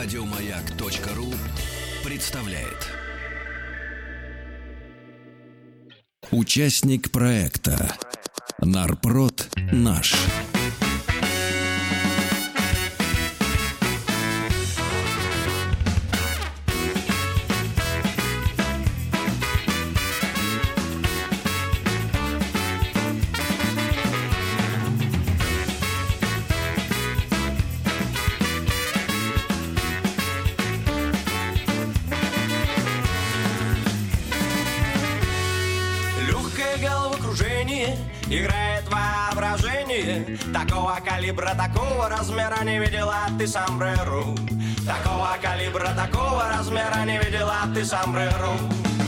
Радиомаяк.ру представляет. Участник проекта Нарпрод наш. Играет воображение Такого калибра, такого размера не видела ты сомбреру Такого калибра, такого размера не видела ты сомбреру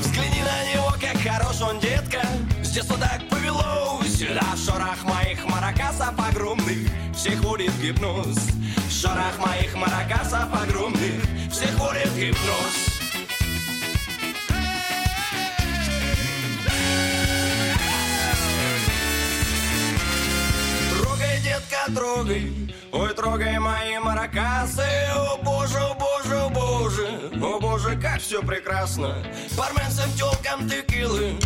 Взгляни на него, как хорош он, детка. С детства так повелось Сюда шорох моих маракасов огромных Всех в гипноз. Шорох моих маракасов огромных Всех в гипноз Трогай, ой, трогай мои маракасы, о боже, о боже, о боже, о боже, как все прекрасно. Барменцам, телкам текилы,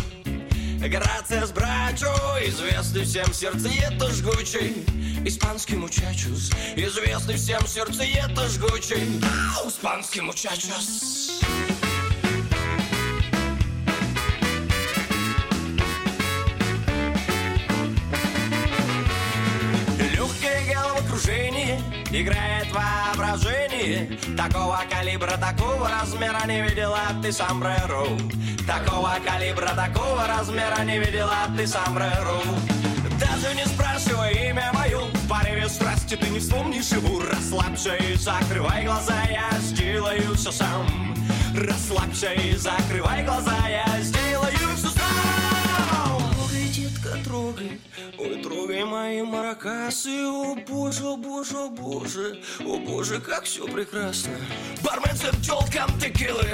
Грация с брачо, известный всем сердцеед жгучий. Испанский мучачус, известный всем сердцеед жгучий. Испанский мучачус Играет воображение Такого калибра, такого размера Не видела ты сомбреро Такого калибра, такого размера Не видела ты сомбреро Даже не спрашивай имя мое В порыве страсти ты не вспомнишь его. Расслабься и закрывай глаза Я сделаю все сам. Расслабься и закрывай глаза Я сделаю трогай. Ой, трогай мои маракасы О боже, о боже, о боже О боже, как все прекрасно. Барменцам, телкам, текилы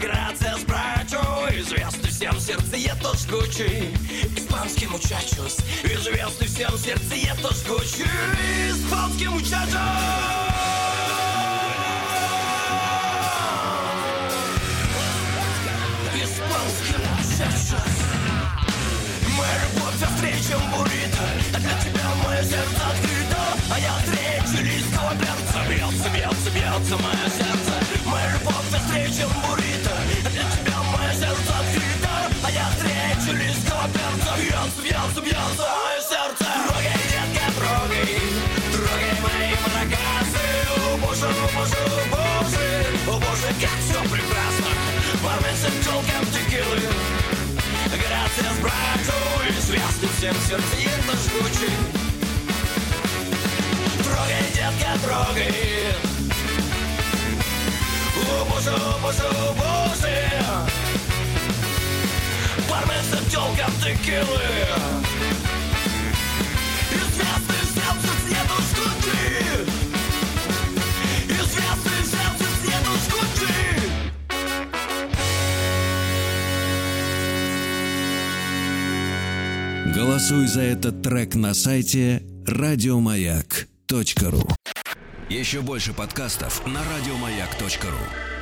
Грация с брачо Известный всем сердцеед жгучий Испанский мучачос Известный всем сердцеед жгучий Испанский мучачос бьется, мое сердце Моя любовь встречем буррито для тебя мое сердце открыто А я встречу листого перца Бьется, бьется, бьется мое сердце. Трогай, детка, трогай Трогай мои маракасы О боже, о боже, о боже О боже, как все прекрасно. Барменцам, телкам, текилы. Грация с брату Известный всем сердцеед жгучий. Трогай, детка, трогай Боже, боже, боже Барменцам, телкам, текилы Голосуй за этот трек на сайте радиомаяк.ру Еще больше подкастов на радиомаяк.ру